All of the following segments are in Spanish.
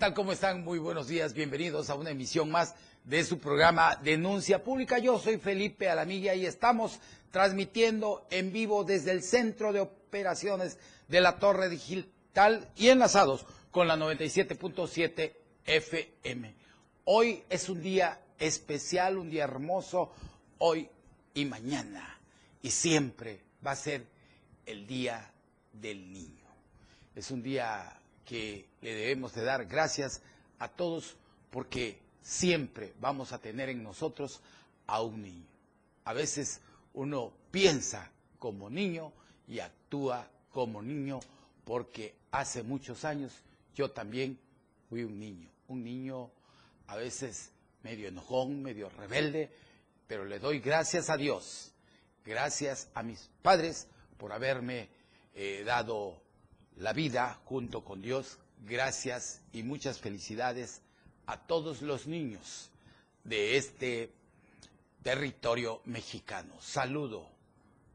Hola, ¿qué tal? ¿Cómo están? Muy buenos días. Bienvenidos a una emisión más de su programa Denuncia Pública. Yo soy Felipe Alamilla y estamos transmitiendo en vivo desde el Centro de Operaciones de la Torre Digital y enlazados con la 97.7 FM. Hoy es un día especial, un día hermoso, hoy y mañana. Y siempre va a ser el Día del Niño. Es un día que le debemos de dar gracias a todos porque siempre vamos a tener en nosotros a un niño. A veces uno piensa como niño y actúa como niño porque hace muchos años yo también fui un niño, un niño a veces medio enojón, medio rebelde, pero le doy gracias a Dios, gracias a mis padres por haberme eh, dado la vida junto con Dios. Gracias y muchas felicidades a todos los niños de este territorio mexicano. Saludo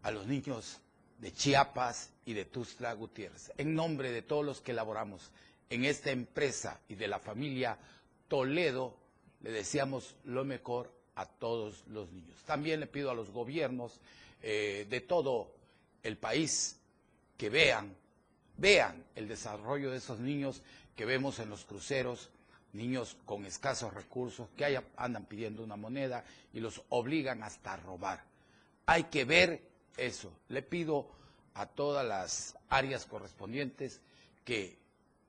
a los niños de Chiapas y de Tustla Gutiérrez. En nombre de todos los que elaboramos en esta empresa y de la familia Toledo, le deseamos lo mejor a todos los niños. También le pido a los gobiernos eh, de todo el país que vean vean el desarrollo de esos niños que vemos en los cruceros, niños con escasos recursos, que andan pidiendo una moneda y los obligan hasta a robar. Hay que ver eso. Le pido a todas las áreas correspondientes que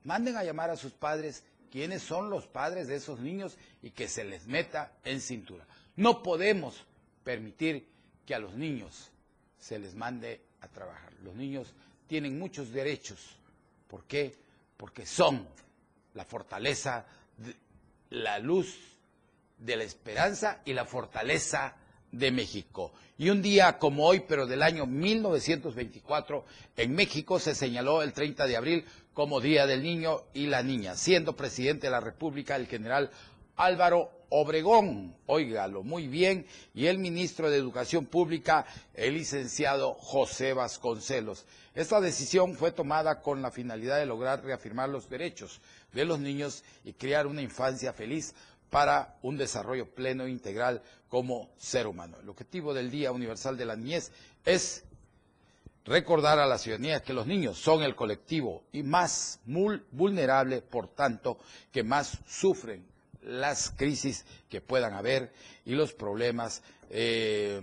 manden a llamar a sus padres quiénes son los padres de esos niños y que se les meta en cintura. No podemos permitir que a los niños se les mande a trabajar. Los niños tienen muchos derechos. ¿Por qué? Porque son la fortaleza, la luz de la esperanza y la fortaleza de México. Y un día como hoy, pero del año 1924, en México se señaló el 30 de abril como Día del Niño y la Niña, siendo presidente de la República el general Álvaro Obregón, óigalo muy bien, y el ministro de Educación Pública, el licenciado José Vasconcelos. Esta decisión fue tomada con la finalidad de lograr reafirmar los derechos de los niños y crear una infancia feliz para un desarrollo pleno e integral como ser humano. El objetivo del Día Universal de la Niñez es recordar a la ciudadanía que los niños son el colectivo y más vulnerable, por tanto, que más sufren las crisis que puedan haber y los problemas eh,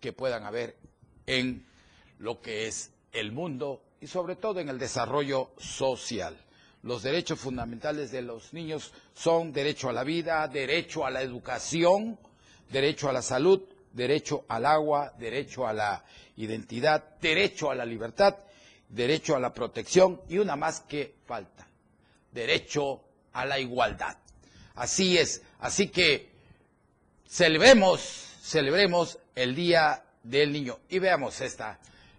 que puedan haber en lo que es el mundo y sobre todo en el desarrollo social. Los derechos fundamentales de los niños son derecho a la vida, derecho a la educación, derecho a la salud, derecho al agua, derecho a la identidad, derecho a la libertad, derecho a la protección y una más que falta, derecho a la igualdad. Así es. Así que celebremos, celebremos el Día del Niño y veamos esta,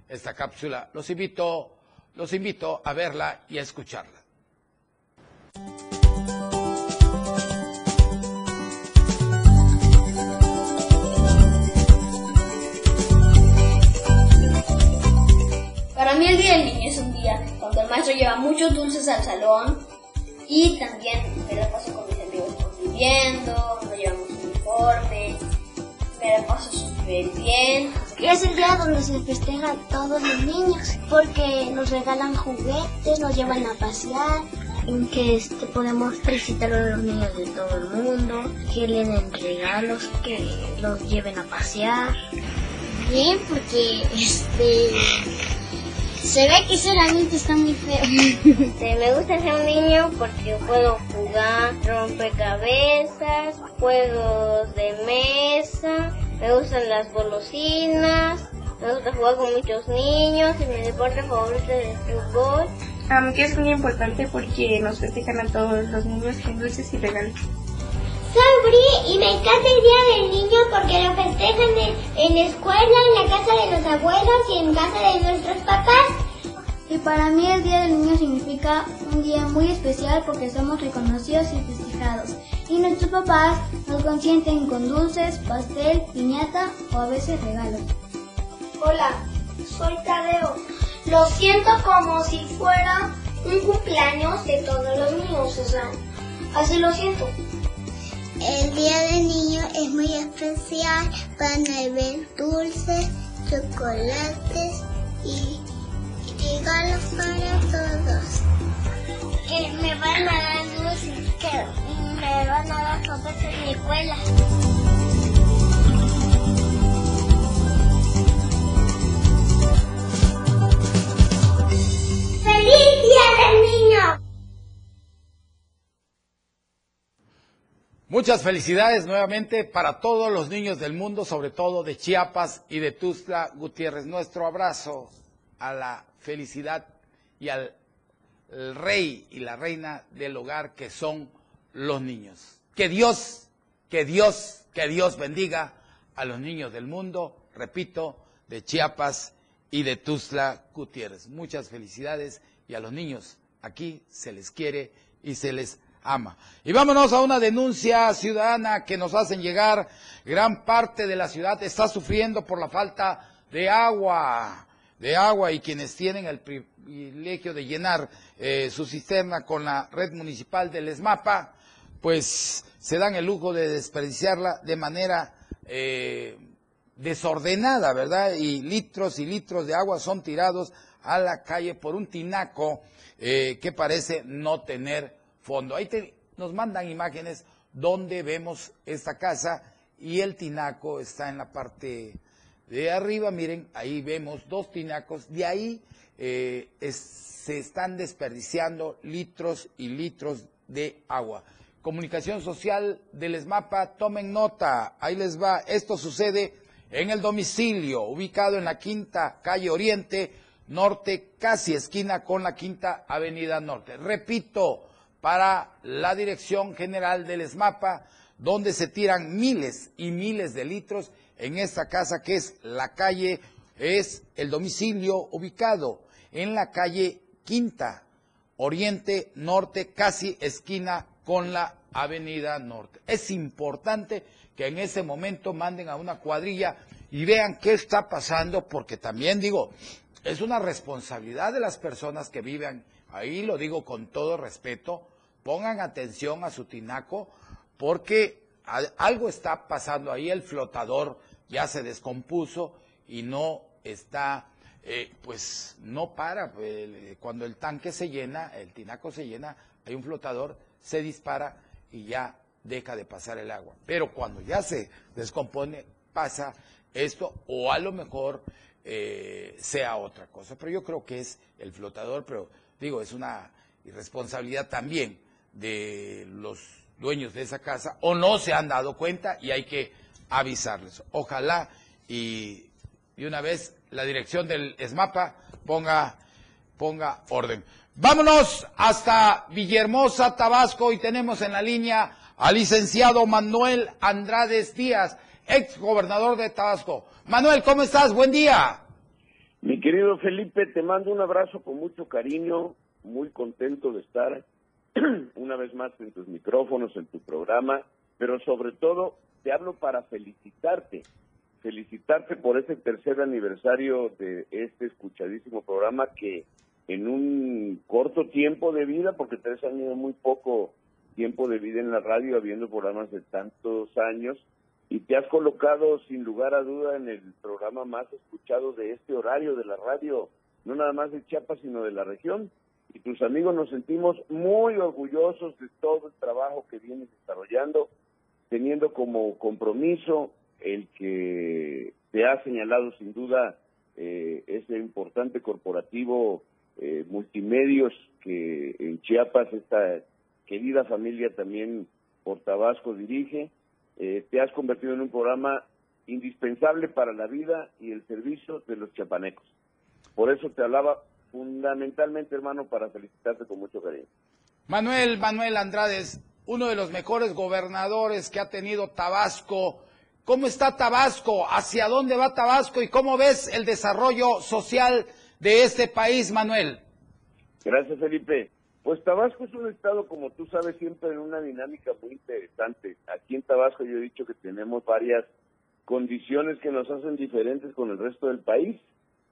esta cápsula. Los invito, los invito a verla y a escucharla. Para mí el Día del Niño es un día cuando el maestro lleva muchos dulces al salón y también me la paso conviviendo, no llevamos uniforme, me la paso súper bien. Y es el día donde se festeja a todos los niños, porque nos regalan juguetes, nos llevan a pasear, en que este, podemos felicitar a los niños de todo el mundo, que le den regalos, que los lleven a pasear. Bien, porque este se ve que ser adulto está muy feo. me gusta ser un niño porque puedo jugar rompecabezas, juegos de mesa, me gustan las golosinas, me gusta jugar con muchos niños y mi deporte favorito es el fútbol. Um, que es muy importante porque nos festejan a todos los niños con dulces y regalos. Soy Bri y me encanta el Día del Niño porque lo festejan en, en la escuela, en la casa de los abuelos y en casa de nuestros papás. Y para mí el Día del Niño significa un día muy especial porque somos reconocidos y festejados. Y nuestros papás nos consienten con dulces, pastel, piñata o a veces regalos. Hola, soy Tadeo. Lo siento como si fuera un cumpleaños de todos los niños César. Así lo siento. El día del niño es muy especial. Van a dulces, chocolates y regalos para todos. Que me van a dar dulces, que me van a dar cosas en mi escuela. Muchas felicidades nuevamente para todos los niños del mundo, sobre todo de Chiapas y de Tuzla Gutiérrez. Nuestro abrazo a la felicidad y al rey y la reina del hogar que son los niños. Que Dios, que Dios, que Dios bendiga a los niños del mundo, repito, de Chiapas y de Tuzla Gutiérrez. Muchas felicidades y a los niños aquí se les quiere y se les ama. Y vámonos a una denuncia ciudadana que nos hacen llegar. Gran parte de la ciudad está sufriendo por la falta de agua, de agua y quienes tienen el privilegio de llenar eh, su cisterna con la red municipal del ESMAPA, pues se dan el lujo de desperdiciarla de manera eh, desordenada, ¿verdad? Y litros y litros de agua son tirados a la calle por un tinaco eh, que parece no tener fondo. Ahí nos mandan imágenes donde vemos esta casa y el tinaco está en la parte de arriba. Miren, ahí vemos dos tinacos. De ahí eh, se están desperdiciando litros y litros de agua. Comunicación social del ESMAPA, tomen nota, ahí les va. Esto sucede en el domicilio, ubicado en la quinta calle Oriente Norte, casi esquina con la quinta avenida Norte. Repito, para la Dirección General del ESMAPA, donde se tiran miles y miles de litros en esta casa que es la calle, es el domicilio ubicado en la calle Quinta, Oriente Norte, casi esquina con la Avenida Norte. Es importante que en ese momento manden a una cuadrilla y vean qué está pasando, porque también digo, es una responsabilidad de las personas que viven ahí, lo digo con todo respeto, pongan atención a su tinaco, porque algo está pasando ahí, el flotador ya se descompuso y no está, eh, pues no para, cuando el tanque se llena, el tinaco se llena, hay un flotador, se dispara y ya deja de pasar el agua. Pero cuando ya se descompone, pasa esto, o a lo mejor eh, sea otra cosa. Pero yo creo que es el flotador, pero digo, es una irresponsabilidad también de los dueños de esa casa, o no se han dado cuenta y hay que avisarles. Ojalá y de una vez la dirección del ESMAPA ponga, ponga orden. Vámonos hasta Villahermosa, Tabasco, y tenemos en la línea al licenciado Manuel Andrades Díaz, ex gobernador de Tabasco. Manuel, ¿cómo estás? Buen día. Mi querido Felipe, te mando un abrazo con mucho cariño, muy contento de estar una vez más en tus micrófonos, en tu programa, pero sobre todo te hablo para felicitarte, felicitarte por ese tercer aniversario de este escuchadísimo programa que en un corto tiempo de vida, porque tres años es muy poco tiempo de vida en la radio, habiendo programas de tantos años, y te has colocado sin lugar a duda en el programa más escuchado de este horario de la radio, no nada más de Chiapas, sino de la región. Y tus amigos nos sentimos muy orgullosos de todo el trabajo que vienes desarrollando, teniendo como compromiso el que te ha señalado sin duda eh, ese importante corporativo eh, multimedios que en Chiapas esta querida familia también por Tabasco dirige. Eh, te has convertido en un programa indispensable para la vida y el servicio de los chiapanecos. Por eso te hablaba fundamentalmente, hermano, para felicitarte con mucho cariño. Manuel, Manuel Andrades, uno de los mejores gobernadores que ha tenido Tabasco. ¿Cómo está Tabasco? ¿Hacia dónde va Tabasco? ¿Y cómo ves el desarrollo social de este país, Manuel? Gracias, Felipe. Pues Tabasco es un estado, como tú sabes, siempre en una dinámica muy interesante. Aquí en Tabasco yo he dicho que tenemos varias condiciones que nos hacen diferentes con el resto del país.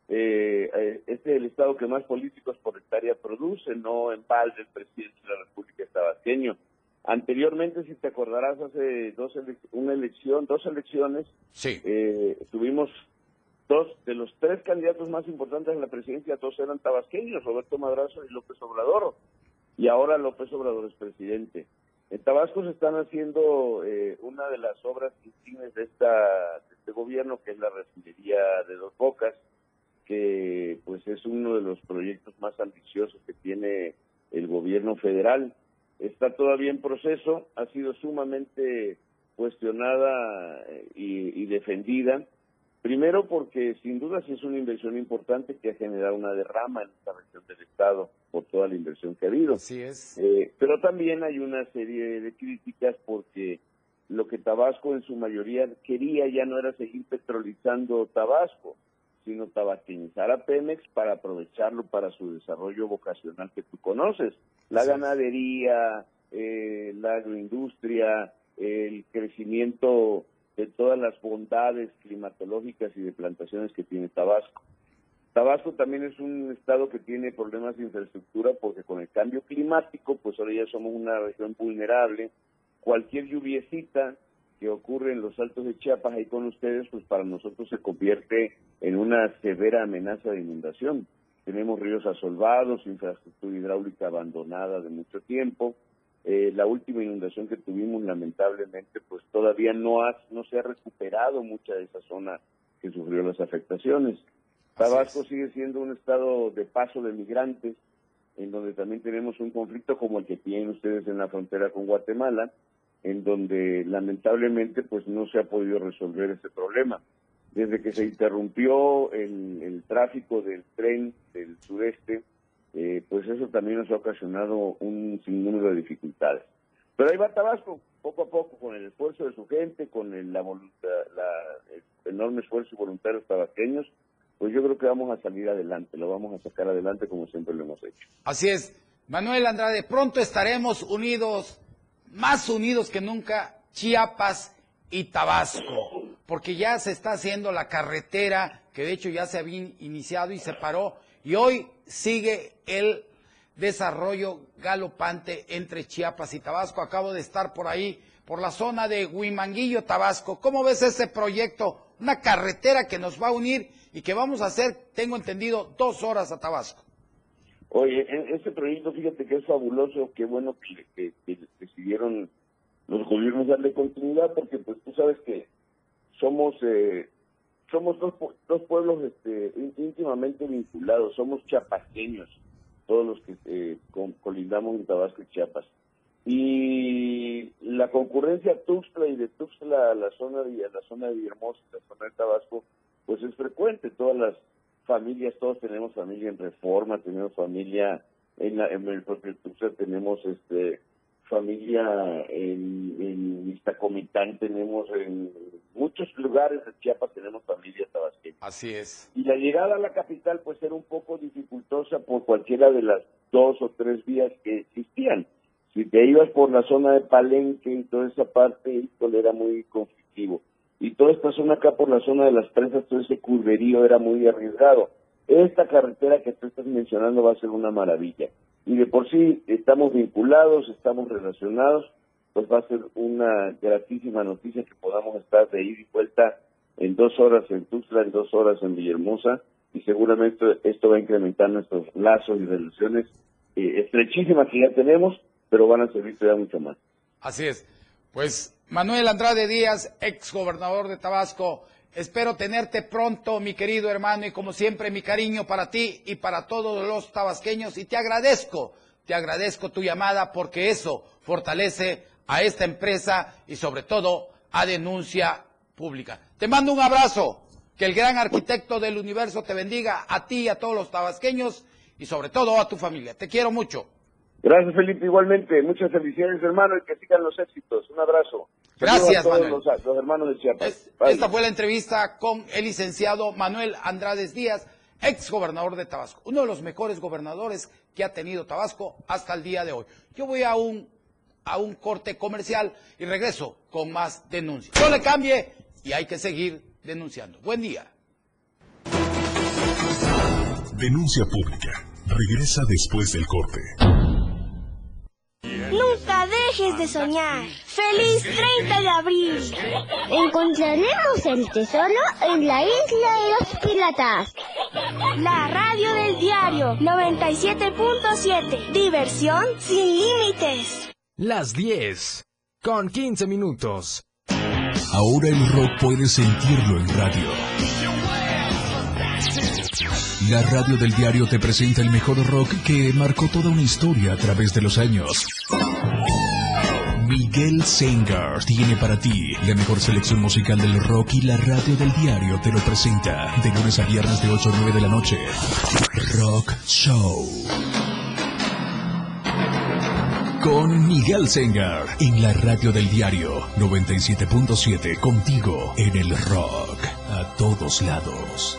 Eh, este es el estado que más políticos por hectárea produce, no en balde el presidente de la República tabasqueño. Anteriormente, si te acordarás, hace dos una elección, dos elecciones, sí. eh, tuvimos dos de los tres candidatos más importantes en la presidencia, dos eran tabasqueños, Roberto Madrazo y López Obrador, y ahora López Obrador es presidente. En Tabasco se están haciendo eh, una de las obras insignes de, esta, de este gobierno, que es la refinería de Dos Bocas, que pues es uno de los proyectos más ambiciosos que tiene el gobierno federal. Está todavía en proceso, ha sido sumamente cuestionada eh, y, defendida. Primero porque sin duda sí es una inversión importante que ha generado una derrama en esta región del Estado por toda la inversión que ha habido. Así es. Eh, pero también hay una serie de críticas porque lo que Tabasco en su mayoría quería ya no era seguir petrolizando Tabasco, sino tabasquinizar a Pemex para aprovecharlo para su desarrollo vocacional que tú conoces. La ganadería, eh, la agroindustria, el crecimiento de todas las bondades climatológicas y de plantaciones que tiene Tabasco. Tabasco también es un estado que tiene problemas de infraestructura porque con el cambio climático, pues ahora ya somos una región vulnerable. Cualquier lluviecita que ocurre en los altos de Chiapas ahí con ustedes, pues para nosotros se convierte en una severa amenaza de inundación. Tenemos ríos asolvados, infraestructura hidráulica abandonada de mucho tiempo. Eh, la última inundación que tuvimos, lamentablemente, pues todavía no, ha, no se ha recuperado mucha de esa zona que sufrió las afectaciones. Tabasco sigue siendo un estado de paso de migrantes, en donde también tenemos un conflicto como el que tienen ustedes en la frontera con Guatemala, en donde lamentablemente pues no se ha podido resolver ese problema. Desde que se interrumpió el, tráfico del tren del sureste, eh, pues eso también nos ha ocasionado un sinnúmero de dificultades. Pero ahí va Tabasco, poco a poco, con el esfuerzo de su gente, con el, la, el enorme esfuerzo y voluntarios tabasqueños, pues yo creo que vamos a salir adelante, lo vamos a sacar adelante como siempre lo hemos hecho. Así es. Manuel Andrade, pronto estaremos unidos más unidos que nunca Chiapas y Tabasco, porque ya se está haciendo la carretera, que de hecho ya se había iniciado y se paró, y hoy sigue el desarrollo galopante entre Chiapas y Tabasco. Acabo de estar por ahí, por la zona de Huimanguillo, Tabasco. ¿Cómo ves ese proyecto? Una carretera que nos va a unir y que vamos a hacer, tengo entendido, dos horas a Tabasco. Oye, e-, ese proyecto, fíjate que es fabuloso, qué bueno que, decidieron los gobiernos darle continuidad, porque pues tú sabes que somos eh, somos dos, dos pueblos este, íntimamente vinculados, somos chapaqueños, todos los que eh, colindamos en Tabasco y Chiapas. Y la concurrencia Tuxtla y de Tuxtla a la zona de, a la zona de Villahermosa, la zona de Tabasco, pues es frecuente, todas las familias, todos tenemos familia en Reforma, tenemos familia en, en el propio Tuxtla, tenemos este familia en, en Iztacomitán, tenemos en muchos lugares de Chiapas tenemos familia tabasqueña. Así es. Y la llegada a la capital pues era un poco dificultosa por cualquiera de las dos o tres vías que existían. Si te ibas por la zona de Palenque y toda esa parte, era muy conflictivo y toda esta zona acá por la zona de las presas, todo ese curverío era muy arriesgado. Esta carretera que tú estás mencionando va a ser una maravilla. Y de por sí estamos vinculados, estamos relacionados, pues va a ser una gratísima noticia que podamos estar de ida y vuelta en dos horas en Tuxtla, en dos horas en Villahermosa, y seguramente esto va a incrementar nuestros lazos y relaciones eh, estrechísimas que ya tenemos, pero van a servir todavía mucho más. Así es. Pues Manuel Andrade Díaz, ex gobernador de Tabasco, espero tenerte pronto, mi querido hermano, y como siempre mi cariño para ti y para todos los tabasqueños, y te agradezco, te agradezco tu llamada porque eso fortalece a esta empresa y sobre todo a denuncia pública. Te mando un abrazo, que el gran arquitecto del universo te bendiga a ti y a todos los tabasqueños y sobre todo a tu familia. Te quiero mucho. Gracias, Felipe. Igualmente, muchas felicidades, hermano, y que sigan los éxitos. Un abrazo. Gracias, Manuel. Los, hermanos de Chiapas. esta fue la entrevista con el licenciado Manuel Andrades Díaz, ex gobernador de Tabasco, uno de los mejores gobernadores que ha tenido Tabasco hasta el día de hoy. Yo voy a un, a un corte comercial y regreso con más denuncias. No le cambie y hay que seguir denunciando. Buen día. Denuncia pública. Regresa después del corte. Dejes de soñar. ¡Feliz 30 de abril! Encontraremos el tesoro en la isla de los piratas. La radio del diario 97.7. Diversión sin límites. Las 10. Con 15 minutos. Ahora el rock puede sentirlo en radio. La radio del diario te presenta el mejor rock que marcó toda una historia a través de los años. Miguel Sengar tiene para ti la mejor selección musical del rock y la radio del diario te lo presenta de lunes a viernes de 8 a 9 de la noche. Rock Show. Con Miguel Sengar en la radio del diario 97.7 contigo en el rock a todos lados.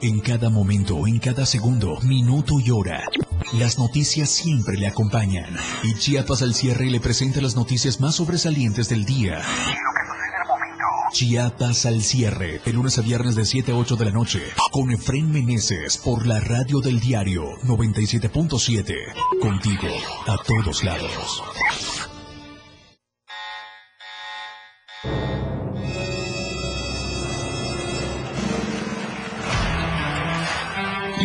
En cada momento, en cada segundo, minuto y hora, las noticias siempre le acompañan. Y Chiapas al cierre le presenta las noticias más sobresalientes del día. Chiapas al cierre, de lunes a viernes de 7 a 8 de la noche, con Efren Meneses por la radio del diario 97.7. Contigo, a todos lados.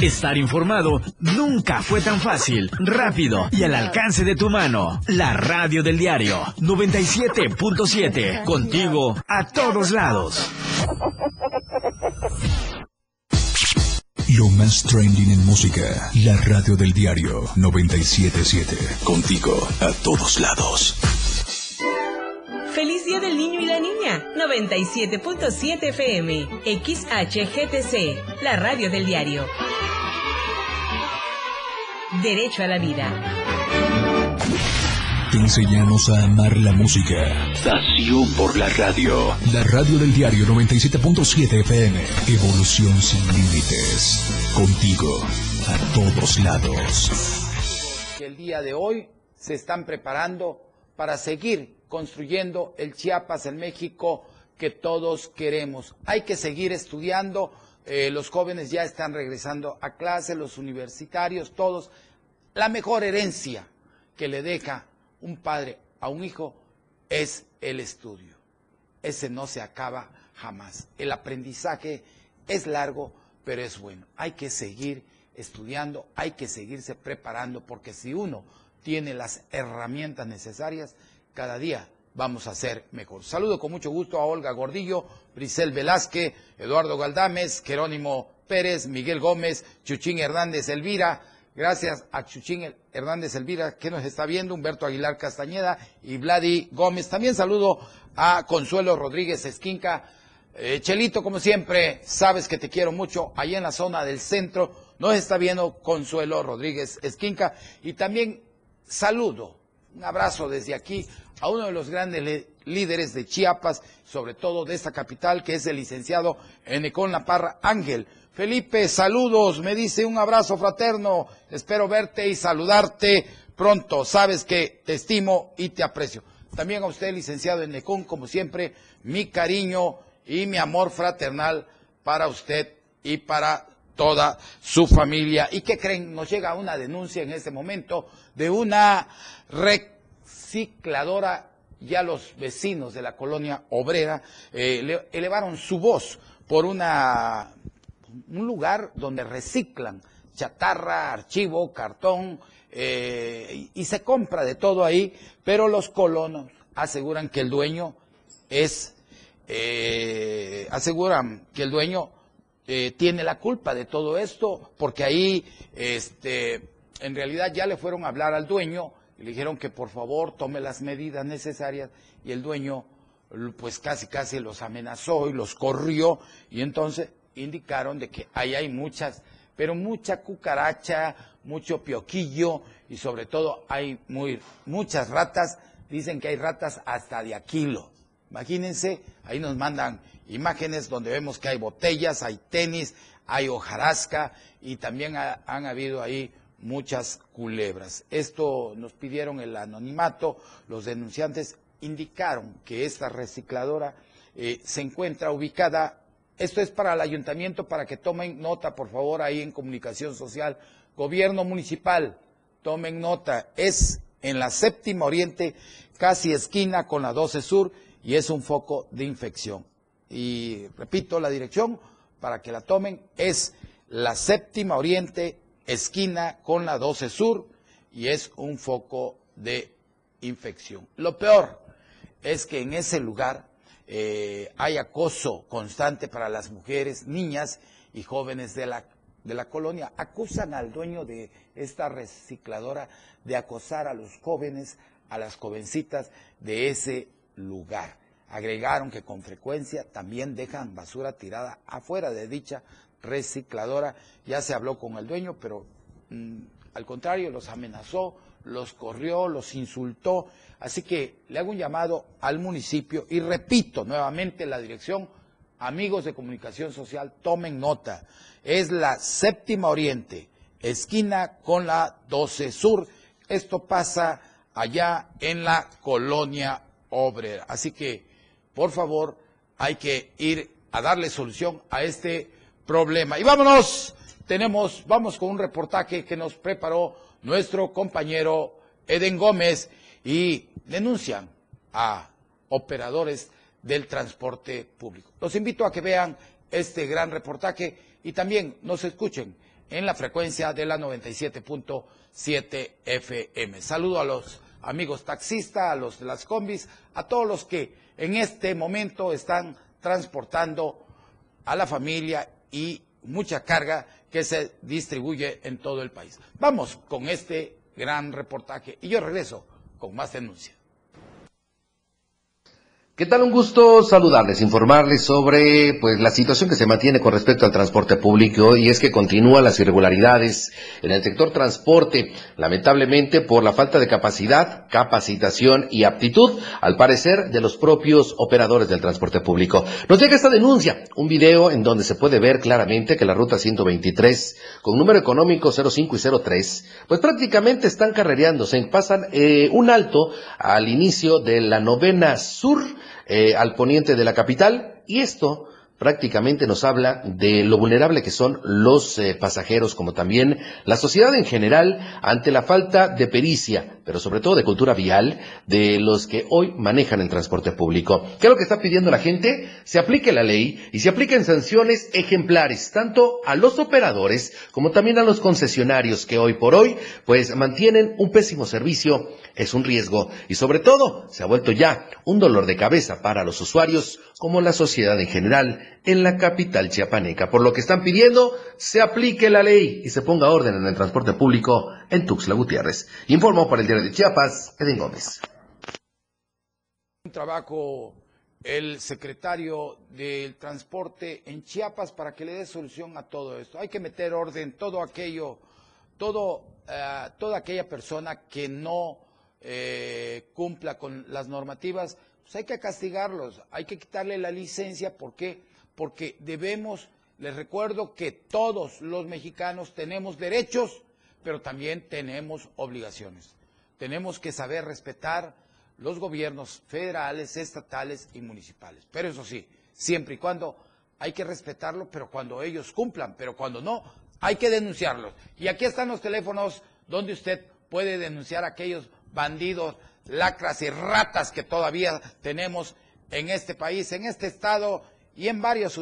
Estar informado nunca fue tan fácil, rápido y al alcance de tu mano. La radio del diario 97.7. Contigo a todos lados. Lo más trending en música. La radio del diario 977. Contigo a todos lados. Feliz Día del Niño y la Niña. 97.7 FM. XHGTC. La radio del diario. Derecho a la vida. Te enseñamos a amar la música. Pasión por la radio. La radio del diario 97.7 FM. Evolución sin límites. Contigo a todos lados. Que el día de hoy se están preparando para seguir construyendo el Chiapas en México que todos queremos. Hay que seguir estudiando. eh, los jóvenes ya están regresando a clase, los universitarios, todos. La mejor herencia que le deja un padre a un hijo es el estudio. Ese no se acaba jamás. El aprendizaje es largo, pero es bueno. Hay que seguir estudiando, hay que seguirse preparando, porque si uno tiene las herramientas necesarias, cada día vamos a ser mejor. Saludo con mucho gusto a Olga Gordillo, Brisel Velázquez, Eduardo Galdames, Jerónimo Pérez, Miguel Gómez, Chuchín Hernández Elvira, Gracias a Chuchín Hernández Elvira, que nos está viendo, Humberto Aguilar Castañeda y Vladi Gómez. También saludo a Consuelo Rodríguez Esquinca. Eh, Chelito, como siempre, sabes que te quiero mucho. Allá en la zona del centro nos está viendo Consuelo Rodríguez Esquinca. Y también saludo, un abrazo desde aquí a uno de los grandes líderes de Chiapas, sobre todo de esta capital, que es el licenciado Enecón La Parra Ángel. Felipe, saludos, me dice un abrazo fraterno, espero verte y saludarte pronto, sabes que te estimo y te aprecio. También a usted, licenciado Enecón, como siempre, mi cariño y mi amor fraternal para usted y para toda su familia. ¿Y qué creen? Nos llega una denuncia en este momento de una recicladora, ya los vecinos de la colonia obrera eh, elevaron su voz por una un lugar donde reciclan chatarra, archivo, cartón, eh, y se compra de todo ahí, pero los colonos aseguran que el dueño es, eh, aseguran que el dueño eh, tiene la culpa de todo esto, porque ahí, este, en realidad ya le fueron a hablar al dueño y le dijeron que por favor tome las medidas necesarias y el dueño pues casi casi los amenazó y los corrió y entonces indicaron de que ahí hay muchas, pero mucha cucaracha, mucho pioquillo y sobre todo hay muy, muchas ratas, dicen que hay ratas hasta de a kilo. Imagínense, ahí nos mandan imágenes donde vemos que hay botellas, hay tenis, hay hojarasca y también han habido ahí muchas culebras. Esto nos pidieron el anonimato, los denunciantes indicaron que esta recicladora eh, se encuentra ubicada, esto es para el ayuntamiento, para que tomen nota, por favor, ahí en comunicación social, gobierno municipal, tomen nota, es en la séptima oriente, casi esquina con la 12 sur, y es un foco de infección. Y repito, la dirección, para que la tomen, es la séptima oriente, esquina con la 12 sur, y es un foco de infección. Lo peor, es que en ese lugar eh, hay acoso constante para las mujeres, niñas y jóvenes de la, de la colonia. Acusan al dueño de esta recicladora de acosar a los jóvenes, a las jovencitas de ese lugar. Agregaron que con frecuencia también dejan basura tirada afuera de dicha recicladora. Ya se habló con el dueño, pero mm, al contrario, los amenazó, los corrió, los insultó. Así que le hago un llamado al municipio y repito nuevamente la dirección, amigos de comunicación social, tomen nota. Es la séptima oriente, esquina con la 12 sur. Esto pasa allá en la colonia obrera. Así que, por favor, hay que ir a darle solución a este problema. Y vámonos, tenemos, vamos con un reportaje que nos preparó nuestro compañero Eden Gómez y denuncian a operadores del transporte público. Los invito a que vean este gran reportaje y también nos escuchen en la frecuencia de la 97.7 FM. Saludo a los amigos taxistas, a los de las combis, a todos los que en este momento están transportando a la familia y mucha carga que se distribuye en todo el país. Vamos con este gran reportaje y yo regreso con más denuncias. ¿Qué tal? Un gusto saludarles, informarles sobre pues la situación que se mantiene con respecto al transporte público y es que continúan las irregularidades en el sector transporte, lamentablemente por la falta de capacidad, capacitación y aptitud, al parecer, de los propios operadores del transporte público. Nos llega esta denuncia, un video en donde se puede ver claramente que la ruta 123, con número económico 05 y 03, pues prácticamente están carrereándose, pasan eh, un alto al inicio de la novena sur, eh, al poniente de la capital y esto prácticamente nos habla de lo vulnerable que son los eh, pasajeros, como también la sociedad en general, ante la falta de pericia, pero sobre todo de cultura vial, de los que hoy manejan el transporte público. ¿Qué es lo que está pidiendo la gente? Se aplique la ley y se apliquen sanciones ejemplares, tanto a los operadores como también a los concesionarios que hoy por hoy, pues mantienen un pésimo servicio. Es un riesgo y sobre todo se ha vuelto ya un dolor de cabeza para los usuarios como la sociedad en general en la capital chiapaneca, por lo que están pidiendo se aplique la ley y se ponga orden en el transporte público en Tuxtla Gutiérrez. Informó para el diario de Chiapas, Edén Gómez. Un trabajo el secretario del transporte en Chiapas para que le dé solución a todo esto. Hay que meter orden, todo aquello, todo, eh, toda aquella persona que no eh, cumpla con las normativas pues hay que castigarlos, hay que quitarle la licencia. ¿Por qué? Porque debemos, les recuerdo que todos los mexicanos tenemos derechos, pero también tenemos obligaciones. Tenemos que saber respetar los gobiernos federales, estatales y municipales. Pero eso sí, siempre y cuando hay que respetarlo, pero cuando ellos cumplan, pero cuando no, hay que denunciarlos. Y aquí están los teléfonos donde usted puede denunciar a aquellos bandidos lacras y ratas que todavía tenemos en este país, en este estado y en varios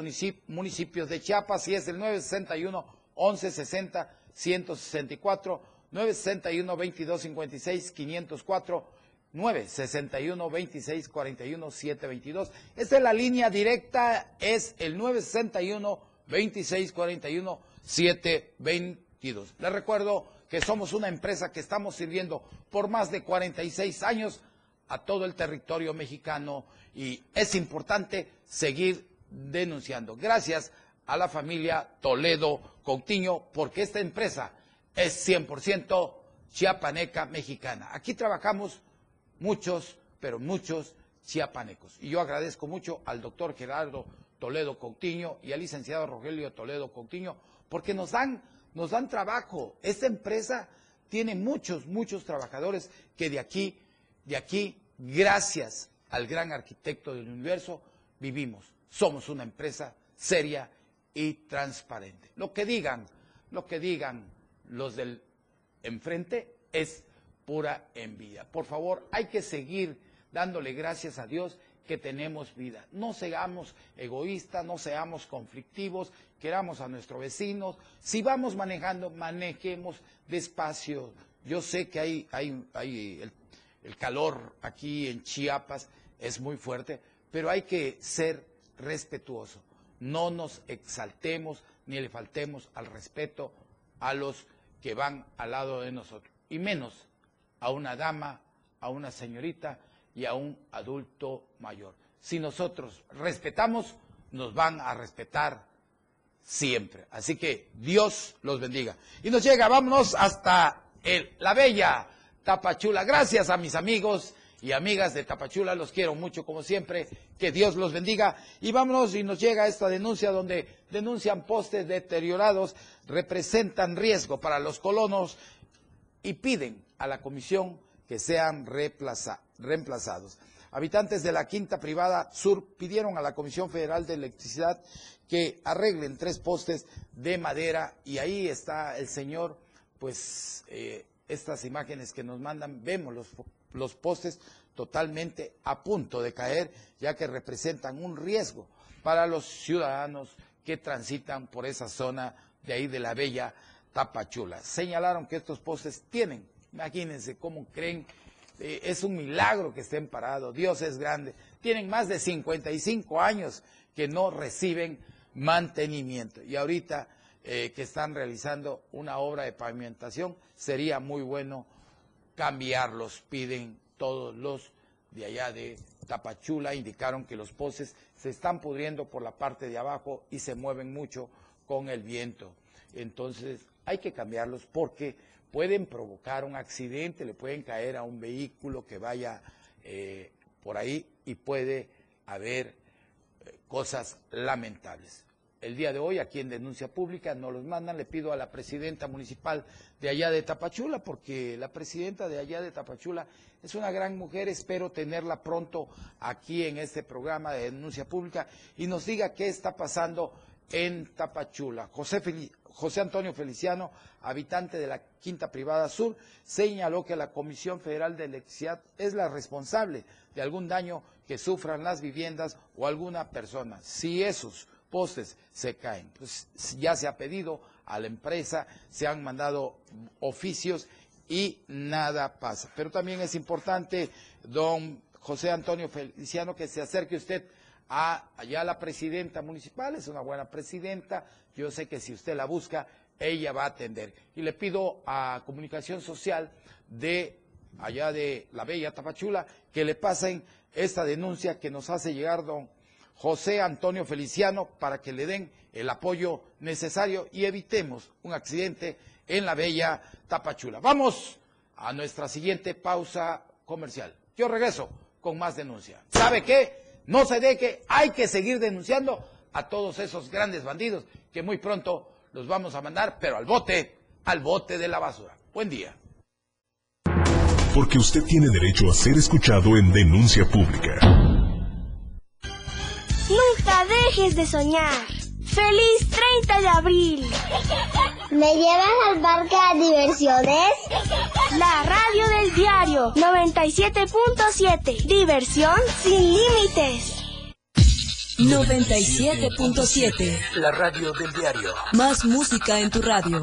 municipios de Chiapas, y es el 961 1160 164 961 2256 504 961 2641 722. Esta es la línea directa, es el 961 2641 722. Les recuerdo que somos una empresa que estamos sirviendo por más de 46 años a todo el territorio mexicano y es importante seguir denunciando. Gracias a la familia Toledo Coutinho porque esta empresa es 100% chiapaneca mexicana. Aquí trabajamos muchos, pero muchos chiapanecos. Y yo agradezco mucho al doctor Gerardo Toledo Coutinho y al licenciado Rogelio Toledo Coutinho porque nos dan, nos dan trabajo. Esta empresa tiene muchos, muchos trabajadores que de aquí, de aquí, gracias al gran arquitecto del universo, vivimos. Somos una empresa seria y transparente. Lo que digan, lo que digan los del enfrente es pura envidia. Por favor, hay que seguir dándole gracias a Dios que tenemos vida. No seamos egoístas, no seamos conflictivos, queramos a nuestros vecinos. Si vamos manejando, manejemos despacio. Yo sé que hay, el, el calor aquí en Chiapas es muy fuerte, pero hay que ser respetuoso. No nos exaltemos ni le faltemos al respeto a los que van al lado de nosotros. Y menos a una dama, a una señorita y a un adulto mayor. Si nosotros respetamos, nos van a respetar siempre. Así que Dios los bendiga. Y nos llega, vámonos hasta el, la bella Tapachula. Gracias a mis amigos y amigas de Tapachula, los quiero mucho como siempre, que Dios los bendiga. Y vámonos y nos llega esta denuncia donde denuncian postes deteriorados, representan riesgo para los colonos y piden a la comisión que sean reemplazados. Habitantes de la Quinta Privada Sur pidieron a la Comisión Federal de Electricidad que arreglen tres postes de madera y ahí está el señor, pues eh, estas imágenes que nos mandan, vemos los los postes totalmente a punto de caer, ya que representan un riesgo para los ciudadanos que transitan por esa zona de ahí de la bella Tapachula. Señalaron que estos postes tienen, imagínense cómo creen, eh, es un milagro que estén parados, Dios es grande, tienen más de 55 años que no reciben mantenimiento y ahorita eh, que están realizando una obra de pavimentación sería muy bueno cambiarlos, piden todos los de allá de Tapachula, indicaron que los postes se están pudriendo por la parte de abajo y se mueven mucho con el viento. Entonces hay que cambiarlos porque pueden provocar un accidente, le pueden caer a un vehículo que vaya eh, por ahí y puede haber eh, cosas lamentables el día de hoy aquí en Denuncia Pública, nos los mandan, le pido a la presidenta municipal de allá de Tapachula, porque la presidenta de allá de Tapachula es una gran mujer, espero tenerla pronto aquí en este programa de Denuncia Pública y nos diga qué está pasando en Tapachula. José, José Antonio Feliciano, habitante de la Quinta Privada Sur, señaló que la Comisión Federal de Electricidad es la responsable de algún daño que sufran las viviendas o alguna persona. Si esos postes se caen. Pues ya se ha pedido a la empresa, se han mandado oficios y nada pasa. Pero también es importante, don José Antonio Feliciano, que se acerque usted a allá la presidenta municipal, es una buena presidenta, yo sé que si usted la busca, ella va a atender. Y le pido a Comunicación Social de allá de la Bella Tapachula que le pasen esta denuncia que nos hace llegar don José Antonio Feliciano para que le den el apoyo necesario y evitemos un accidente en la bella Tapachula. Vamos a nuestra siguiente pausa comercial. Yo regreso con más denuncia. ¿Sabe qué? No se deje, hay que seguir denunciando a todos esos grandes bandidos que muy pronto los vamos a mandar, pero al bote, al bote de la basura. Buen día. Porque usted tiene derecho a ser escuchado en denuncia pública. Nunca dejes de soñar. ¡Feliz 30 de abril! ¿Me llevas al parque de diversiones? La radio del diario 97.7. Diversión sin límites. 97.7. La radio del diario. Más música en tu radio.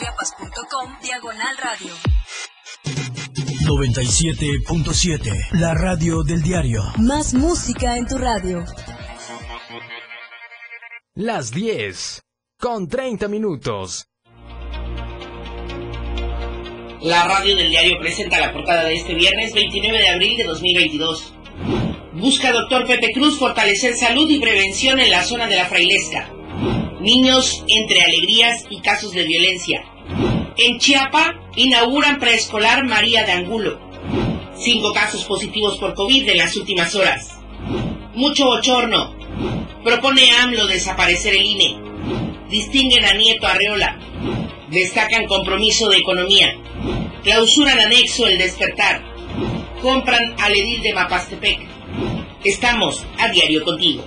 www.diariodechiapas.com Diagonal Radio. 97.7. La radio del diario. Más música en tu radio. Las 10. Con 30 minutos. La radio del diario presenta la portada de este viernes 29 de abril de 2022. Busca doctor Pepe Cruz fortalecer salud y prevención en la zona de la Frailesca. Niños entre alegrías y casos de violencia. En Chiapa inauguran preescolar María de Angulo. Cinco casos positivos por COVID en las últimas horas. Mucho bochorno. Propone AMLO desaparecer el INE. Distinguen a Nieto Arreola. Destacan compromiso de economía. Clausuran anexo El Despertar. Compran al edil de Mapastepec. Estamos a diario contigo.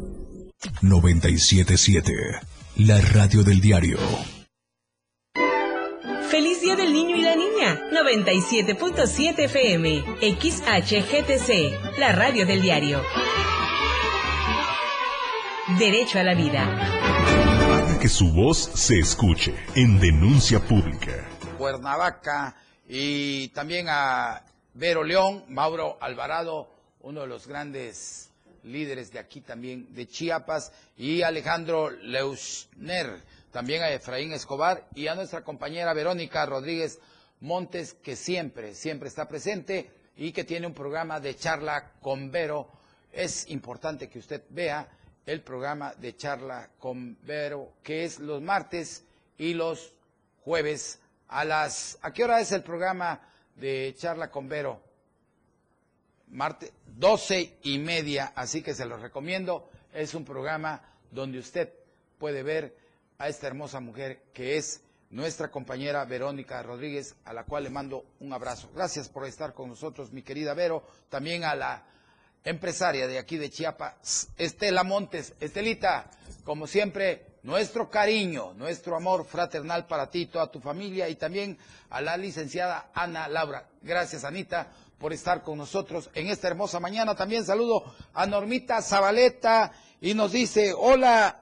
977. La radio del diario. Feliz Día del Niño y la Niña. 97.7 FM. XHGTC. La radio del diario. Derecho a la vida. Para que su voz se escuche en denuncia pública. Cuernavaca y también a Vero León, Mauro Alvarado, uno de los grandes líderes de aquí también de Chiapas, y Alejandro Leuschner, también a Efraín Escobar y a nuestra compañera Verónica Rodríguez Montes, que siempre, siempre está presente y que tiene un programa de charla con Vero. Es importante que usted vea el programa de charla con Vero, que es los martes y los jueves a las... ¿A qué hora es el programa de charla con Vero? Martes, doce y media, así que se los recomiendo. Es un programa donde usted puede ver a esta hermosa mujer que es nuestra compañera Verónica Rodríguez, a la cual le mando un abrazo. Gracias por estar con nosotros, mi querida Vero. También a la empresaria de aquí de Chiapas, Estela Montes. Estelita, como siempre, nuestro cariño, nuestro amor fraternal para ti toda tu familia y también a la licenciada Ana Laura. Gracias, Anita, por estar con nosotros en esta hermosa mañana. También saludo a Normita Zabaleta y nos dice, hola,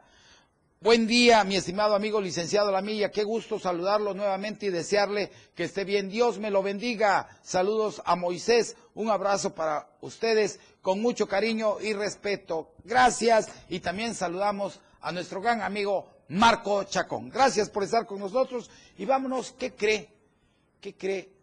Buen día, mi estimado amigo licenciado Lamilla. Qué gusto saludarlo nuevamente y desearle que esté bien. Dios me lo bendiga. Saludos a Moisés. Un abrazo para ustedes con mucho cariño y respeto. Gracias. Y también saludamos a nuestro gran amigo Marco Chacón. Gracias por estar con nosotros. Y vámonos, ¿qué cree? ¿Qué cree?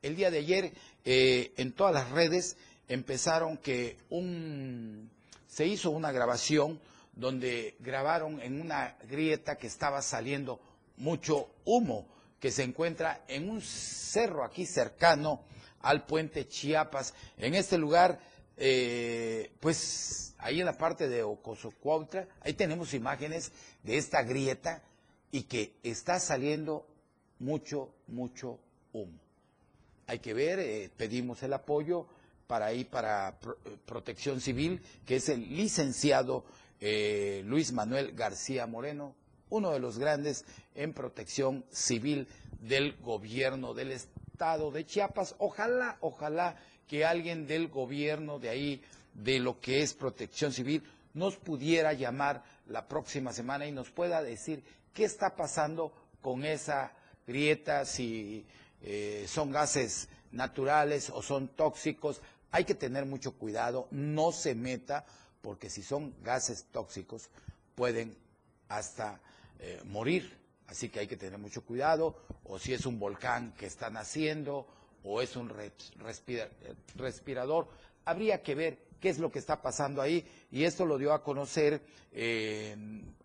El día de ayer eh, en todas las redes empezaron que un se hizo una grabación donde grabaron en una grieta que estaba saliendo mucho humo, que se encuentra en un cerro aquí cercano al puente Chiapas. En este lugar, eh, pues ahí en la parte de Ocosocuautla, ahí tenemos imágenes de esta grieta y que está saliendo mucho, mucho humo. Hay que ver, eh, pedimos el apoyo para ahí, para Protección Civil, que es el licenciado eh, Luis Manuel García Moreno, uno de los grandes en protección civil del gobierno del estado de Chiapas. Ojalá, ojalá que alguien del gobierno de ahí, de lo que es protección civil, nos pudiera llamar la próxima semana y nos pueda decir qué está pasando con esa grieta, si eh, son gases naturales o son tóxicos. Hay que tener mucho cuidado, no se meta, porque si son gases tóxicos pueden hasta eh, morir. Así que hay que tener mucho cuidado, o si es un volcán que están haciendo, o es un respirador. Habría que ver qué es lo que está pasando ahí, y esto lo dio a conocer, eh,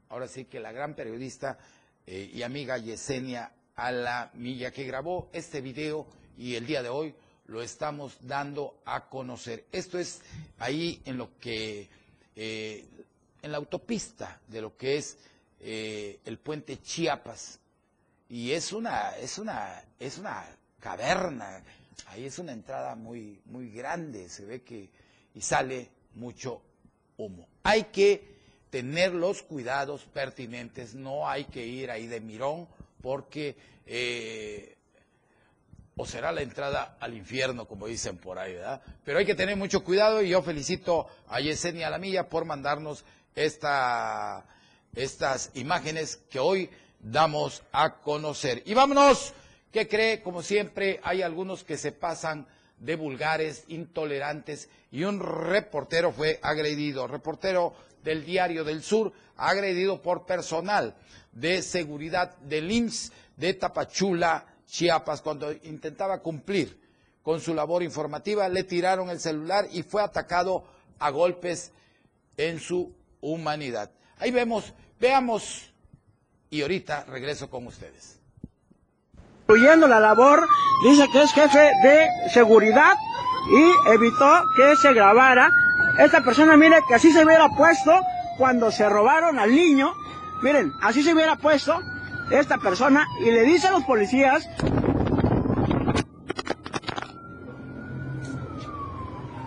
ahora sí que la gran periodista y amiga Yesenia Alamilla, que grabó este video y el día de hoy lo estamos dando a conocer. Esto es ahí en lo que, eh, en la autopista de lo que es eh, el puente Chiapas. Y es una, es una, es una caverna, ahí es una entrada muy, muy grande, se ve que, y sale mucho humo. Hay que tener los cuidados pertinentes, no hay que ir ahí de mirón, porque eh, o será la entrada al infierno, como dicen por ahí, ¿verdad? Pero hay que tener mucho cuidado y yo felicito a Yesenia Alamilla por mandarnos esta, estas imágenes que hoy damos a conocer. Y vámonos, ¿qué cree? Como siempre, hay algunos que se pasan de vulgares, intolerantes, y un reportero fue agredido, reportero del Diario del Sur, agredido por personal de seguridad del IMSS de Tapachula, Chiapas, cuando intentaba cumplir con su labor informativa, le tiraron el celular y fue atacado a golpes en su humanidad. Ahí vemos, veamos, y ahorita regreso con ustedes. Incluyendo la labor, dice que es jefe de seguridad y evitó que se grabara. Esta persona, mire, que así se hubiera puesto cuando se robaron al niño. Miren, así se hubiera puesto esta persona y le dice a los policías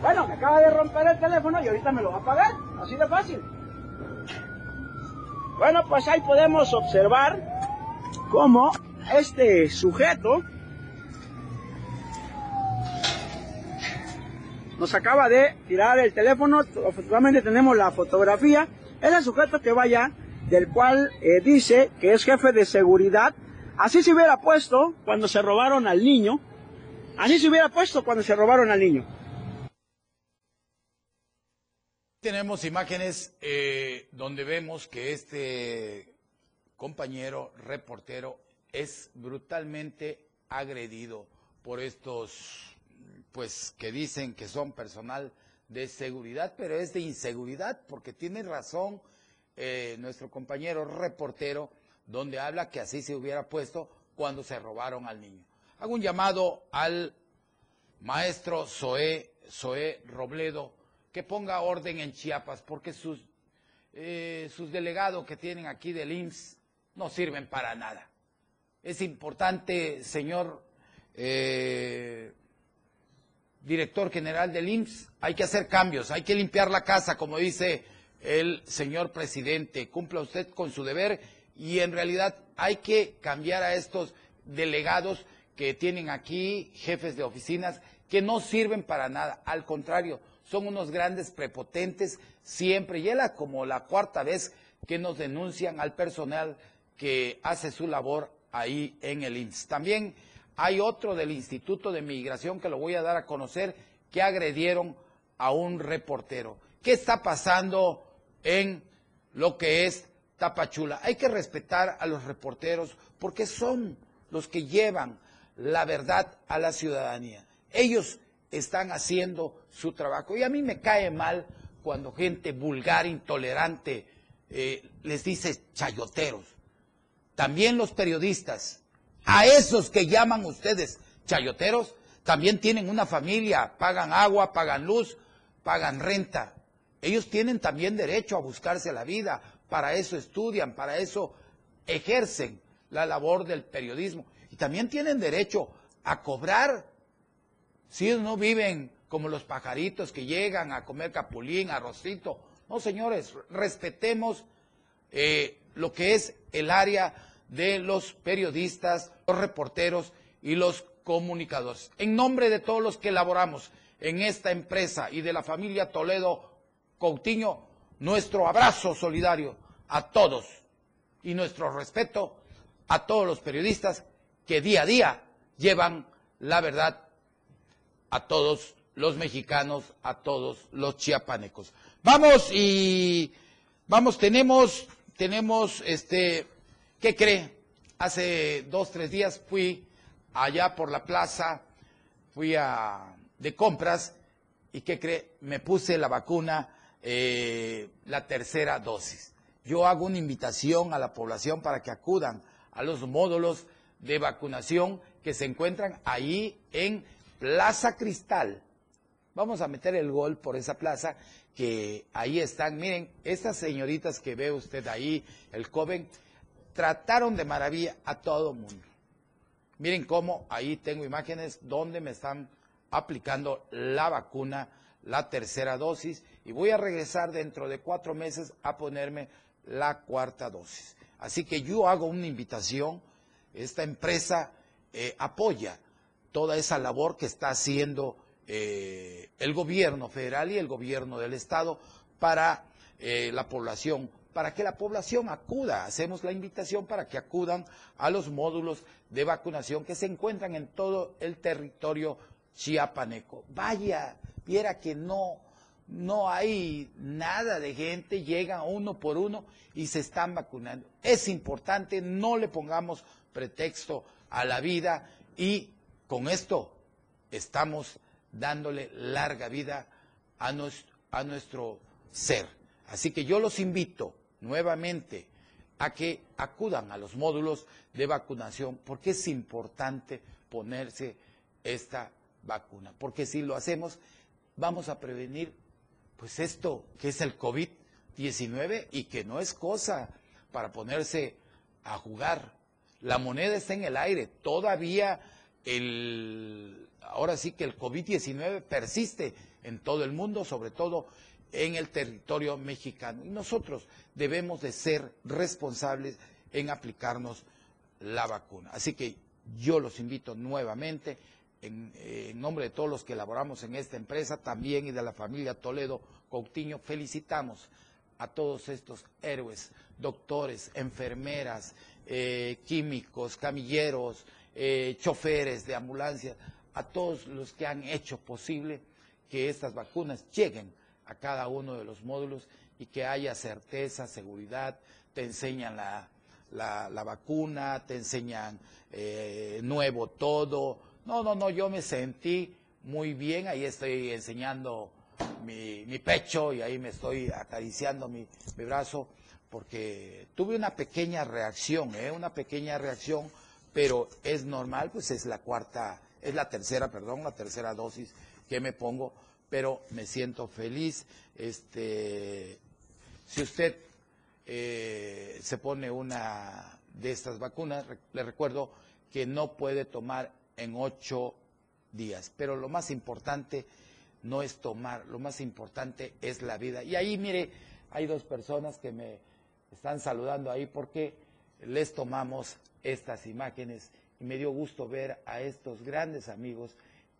Bueno, me acaba de romper el teléfono y ahorita me lo va a pagar, así de fácil. Bueno, pues ahí podemos observar cómo este sujeto nos acaba de tirar el teléfono, afortunadamente tenemos la fotografía, es el sujeto que vaya del cual eh, dice que es jefe de seguridad. Así se hubiera puesto cuando se robaron al niño. Así se hubiera puesto cuando se robaron al niño. Tenemos imágenes eh, donde vemos que este compañero reportero es brutalmente agredido por estos, pues que dicen que son personal de seguridad, pero es de inseguridad porque tiene razón eh, nuestro compañero reportero, donde habla que así se hubiera puesto cuando se robaron al niño. Hago un llamado al maestro Zoé, Robledo que ponga orden en Chiapas, porque sus, eh, sus delegados que tienen aquí del IMSS no sirven para nada. Es importante, señor eh, director general del IMSS, hay que hacer cambios, hay que limpiar la casa, como dice el señor presidente, cumpla usted con su deber y en realidad hay que cambiar a estos delegados que tienen aquí, jefes de oficinas, que no sirven para nada, al contrario, son unos grandes prepotentes siempre, y era como la cuarta vez que nos denuncian al personal que hace su labor ahí en el INS. También hay otro del Instituto de Migración que lo voy a dar a conocer, que agredieron a un reportero. ¿Qué está pasando en lo que es Tapachula. Hay que respetar a los reporteros porque son los que llevan la verdad a la ciudadanía. Ellos están haciendo su trabajo. Y a mí me cae mal cuando gente vulgar, intolerante, eh, les dice chayoteros. También los periodistas, a esos que llaman ustedes chayoteros, también tienen una familia, pagan agua, pagan luz, pagan renta. Ellos tienen también derecho a buscarse la vida, para eso estudian, para eso ejercen la labor del periodismo. Y también tienen derecho a cobrar. Si ellos no viven como los pajaritos que llegan a comer capulín, arrocito. No, señores, respetemos eh, lo que es el área de los periodistas, los reporteros y los comunicadores. En nombre de todos los que elaboramos en esta empresa y de la familia Toledo Coutinho, nuestro abrazo solidario a todos y nuestro respeto a todos los periodistas que día a día llevan la verdad a todos los mexicanos, a todos los chiapanecos. Vamos y vamos, tenemos, tenemos, este, ¿qué cree? Hace dos, tres días fui allá por la plaza, fui a, de compras y ¿qué cree? Me puse la vacuna, eh, la tercera dosis. Yo hago una invitación a la población para que acudan a los módulos de vacunación que se encuentran ahí en Plaza Cristal. Vamos a meter el gol por esa plaza que ahí están. Miren, estas señoritas que ve usted ahí, el joven, trataron de maravilla a todo mundo. Miren cómo ahí tengo imágenes donde me están aplicando la vacuna, la tercera dosis, y voy a regresar dentro de cuatro meses a ponerme la cuarta dosis. Así que yo hago una invitación, esta empresa eh, apoya toda esa labor que está haciendo eh, el gobierno federal y el gobierno del estado para eh, la población, para que la población acuda. Hacemos la invitación para que acudan a los módulos de vacunación que se encuentran en todo el territorio chiapaneco. Vaya, viera que no, no hay nada de gente, llegan uno por uno y se están vacunando. Es importante, no le pongamos pretexto a la vida y con esto estamos dándole larga vida a nuestro, a nuestro ser. Así que yo los invito nuevamente a que acudan a los módulos de vacunación porque es importante ponerse esta vacuna, porque si lo hacemos vamos a prevenir pues esto que es el COVID-19 y que no es cosa para ponerse a jugar. La moneda está en el aire, todavía el ahora sí que el COVID-19 persiste en todo el mundo, sobre todo en el territorio mexicano. Y nosotros debemos de ser responsables en aplicarnos la vacuna. Así que yo los invito nuevamente, en, en, nombre de todos los que elaboramos en esta empresa, también y de la familia Toledo Coutinho, felicitamos a todos estos héroes, doctores, enfermeras, eh, químicos, camilleros, eh, choferes de ambulancia, a todos los que han hecho posible que estas vacunas lleguen a cada uno de los módulos y que haya certeza, seguridad, te enseñan la, la, vacuna, te enseñan eh, nuevo todo. No, no, no, yo me sentí muy bien, ahí estoy enseñando mi, pecho y ahí me estoy acariciando mi, mi, brazo porque tuve una pequeña reacción, ¿eh? una pequeña reacción, pero es normal, pues es la cuarta, es la tercera, perdón, la tercera dosis que me pongo pero me siento feliz. Este, si usted eh, se pone una de estas vacunas, le recuerdo que no puede tomar en ocho días, pero lo más importante no es tomar, lo más importante es la vida. Y ahí, mire, hay dos personas que me están saludando ahí porque les tomamos estas imágenes y me dio gusto ver a estos grandes amigos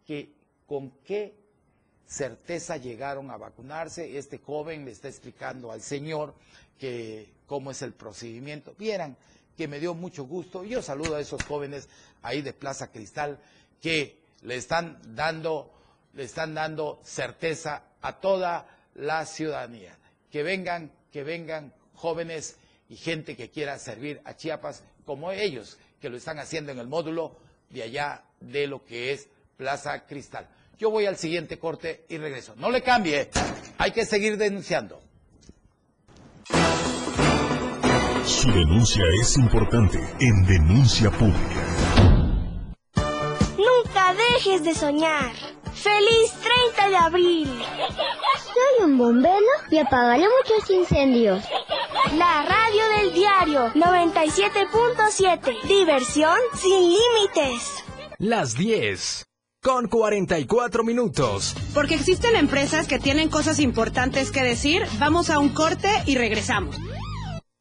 que con qué certeza llegaron a vacunarse. Este joven le está explicando al señor que cómo es el procedimiento. Vieran que me dio mucho gusto. Yo saludo a esos jóvenes ahí de Plaza Cristal que le están dando, le están dando certeza a toda la ciudadanía. Que vengan, que vengan jóvenes y gente que quiera servir a Chiapas como ellos, que lo están haciendo en el módulo de allá de lo que es Plaza Cristal. Yo voy al siguiente corte y regreso. No le cambie, hay que seguir denunciando. Su denuncia es importante en denuncia pública. Nunca dejes de soñar. ¡Feliz 30 de abril! Soy un bombero y apagaré muchos incendios. La radio del diario 97.7. Diversión sin límites. Las 10 con 44 minutos. Porque existen empresas que tienen cosas importantes que decir, vamos a un corte y regresamos.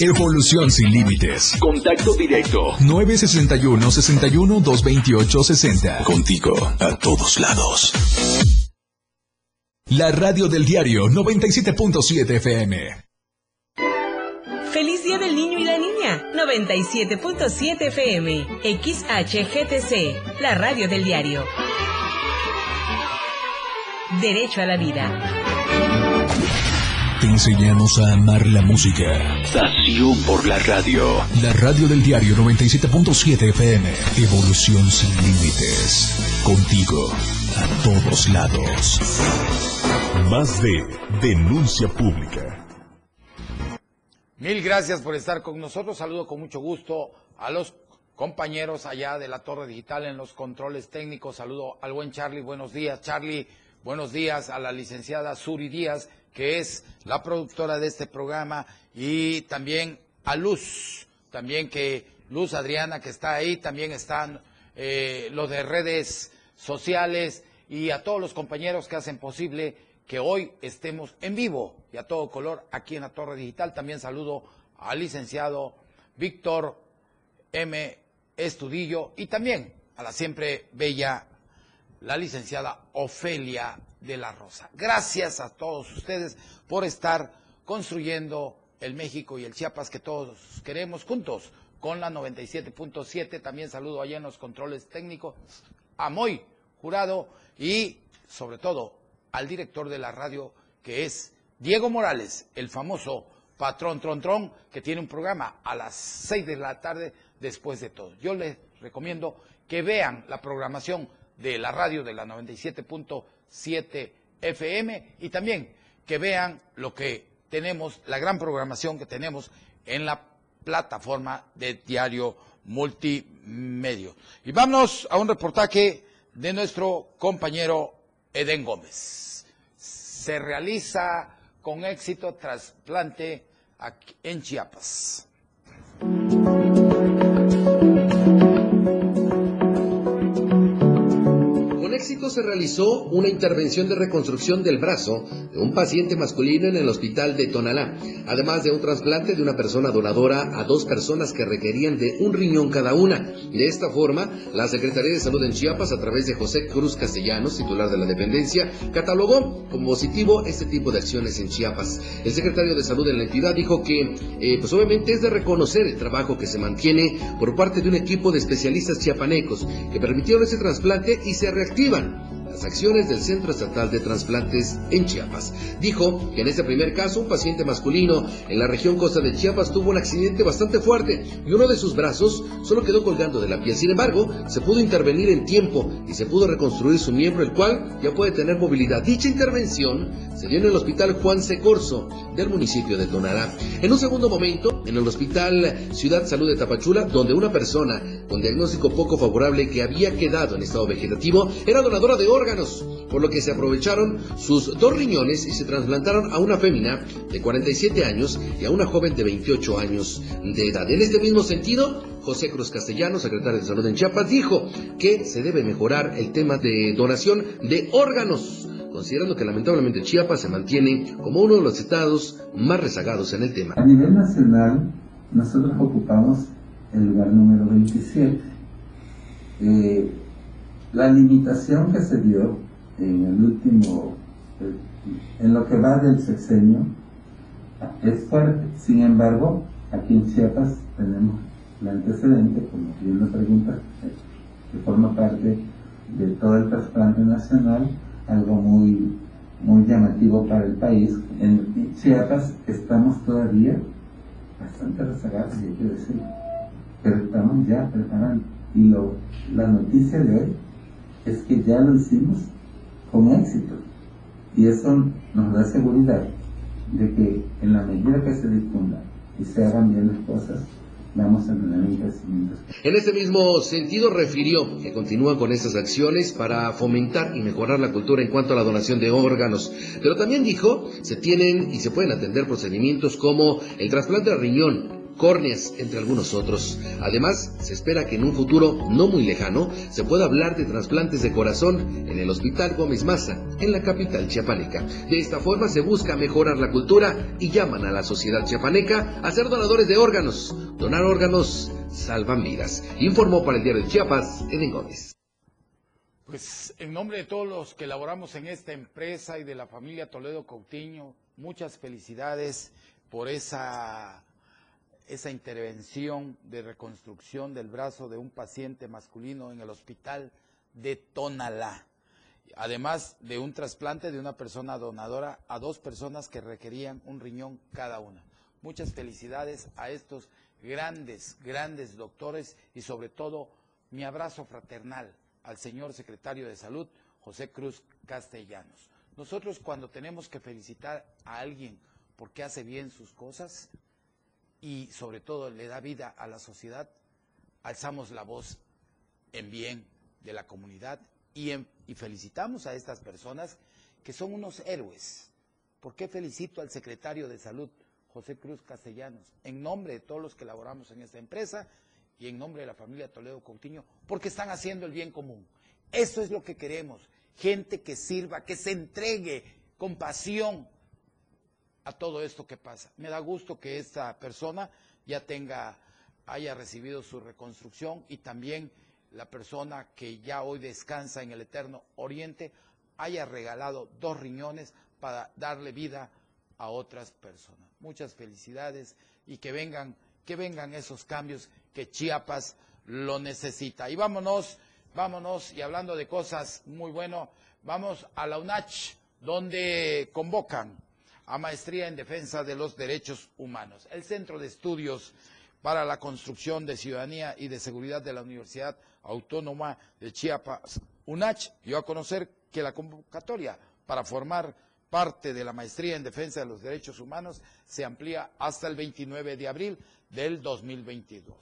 Evolución sin límites. Contacto directo. 961-61-228-60. Contigo, a todos lados. La radio del diario 97.7 FM. Feliz Día del Niño y la Niña. 97.7 FM. XHGTC. La radio del diario. Derecho a la vida. Te enseñamos a amar la música. Pasión por la radio. La radio del diario 97.7 FM. Evolución sin límites. Contigo, a todos lados. Más de denuncia pública. Mil gracias por estar con nosotros. Saludo con mucho gusto a los compañeros allá de la Torre Digital en los controles técnicos. Saludo al buen Charlie. Buenos días, Charlie. Buenos días a la licenciada Suri Díaz que es la productora de este programa, y también a Luz, también que Luz Adriana que está ahí, también están eh, los de redes sociales y a todos los compañeros que hacen posible que hoy estemos en vivo y a todo color aquí en la Torre Digital. También saludo al licenciado Víctor M. Estudillo y también a la siempre bella, la licenciada Ofelia de la Rosa. Gracias a todos ustedes por estar construyendo el México y el Chiapas que todos queremos juntos con la 97.7. También saludo allá en los controles técnicos a Moy Jurado y sobre todo al director de la radio que es Diego Morales, el famoso patrón Tron Tron, que tiene un programa a las 6 de la tarde después de todo. Yo les recomiendo que vean la programación de la radio de la 97.7 7 FM y también que vean lo que tenemos, la gran programación que tenemos en la plataforma de diario multimedia. Y vamos a un reportaje de nuestro compañero Eden Gómez. Se realiza con éxito trasplante en Chiapas. Éxito se realizó una intervención de reconstrucción del brazo de un paciente masculino en el hospital de Tonalá, además de un trasplante de una persona donadora a dos personas que requerían de un riñón cada una. De esta forma, la Secretaría de Salud en Chiapas, a través de José Cruz Castellanos, titular de la dependencia, catalogó como positivo este tipo de acciones en Chiapas. El secretario de Salud en la entidad dijo que, eh, pues obviamente es de reconocer el trabajo que se mantiene por parte de un equipo de especialistas chiapanecos que permitieron ese trasplante y se reactiva Leben acciones del Centro Estatal de Transplantes en Chiapas. Dijo que en este primer caso un paciente masculino en la región costa de Chiapas tuvo un accidente bastante fuerte y uno de sus brazos solo quedó colgando de la piel. Sin embargo, se pudo intervenir en tiempo y se pudo reconstruir su miembro, el cual ya puede tener movilidad. Dicha intervención se dio en el Hospital Juan C. Corso del municipio de Tonará. En un segundo momento, en el Hospital Ciudad Salud de Tapachula, donde una persona con diagnóstico poco favorable que había quedado en estado vegetativo era donadora de órganos, por lo que se aprovecharon sus dos riñones y se trasplantaron a una fémina de 47 años y a una joven de 28 años de edad. En este mismo sentido, José Cruz Castellano, secretario de Salud en Chiapas, dijo que se debe mejorar el tema de donación de órganos considerando que lamentablemente Chiapas se mantiene como uno de los estados más rezagados en el tema. A nivel nacional, nosotros ocupamos el lugar número 27. Eh, la limitación que se dio en el último, en lo que va del sexenio, es fuerte. Sin embargo, aquí en Chiapas tenemos el antecedente, como bien lo pregunta, que forma parte de todo el trasplante nacional, algo muy, muy llamativo para el país. En Chiapas estamos todavía bastante rezagados, hay que decir, pero estamos ya preparando. Y lo, la noticia de hoy es que ya lo hicimos con éxito. Y eso nos da seguridad de que en la medida que se difunda y se hagan bien las cosas, vamos a tener un crecimiento. En ese mismo sentido refirió que continúan con estas acciones para fomentar y mejorar la cultura en cuanto a la donación de órganos, pero también dijo se tienen y se pueden atender procedimientos como el trasplante de riñón, córneas, entre algunos otros. Además, se espera que en un futuro no muy lejano se pueda hablar de trasplantes de corazón en el Hospital Gómez Maza, en la capital chiapaneca. De esta forma se busca mejorar la cultura y llaman a la sociedad chiapaneca a ser donadores de órganos. Donar órganos salvan vidas. Informó para el diario de Chiapas, Eden Gómez. Pues en nombre de todos los que laboramos en esta empresa y de la familia Toledo Coutinho, muchas felicidades por esa esa intervención de reconstrucción del brazo de un paciente masculino en el hospital de Tonalá, además de un trasplante de una persona donadora a dos personas que requerían un riñón cada una. Muchas felicidades a estos grandes, grandes doctores y sobre todo mi abrazo fraternal al señor secretario de Salud, José Cruz Castellanos. Nosotros cuando tenemos que felicitar a alguien porque hace bien sus cosas, y sobre todo le da vida a la sociedad, alzamos la voz en bien de la comunidad y, felicitamos a estas personas que son unos héroes. ¿Por qué felicito al secretario de Salud, José Cruz Castellanos, en nombre de todos los que laboramos en esta empresa y en nombre de la familia Toledo Coutinho? Porque están haciendo el bien común. Eso es lo que queremos. Gente que sirva, que se entregue con pasión a todo esto que pasa. Me da gusto que esta persona ya tenga, haya recibido su reconstrucción y también la persona que ya hoy descansa en el eterno oriente haya regalado dos riñones para darle vida a otras personas. Muchas felicidades y que vengan, que vengan esos cambios que Chiapas lo necesita. Y vámonos, vámonos, y hablando de cosas muy buenas, vamos a la UNACH, donde convocan a Maestría en Defensa de los Derechos Humanos. El Centro de Estudios para la Construcción de Ciudadanía y de Seguridad de la Universidad Autónoma de Chiapas, UNACH, dio a conocer que la convocatoria para formar parte de la Maestría en Defensa de los Derechos Humanos se amplía hasta el 29 de abril del 2022.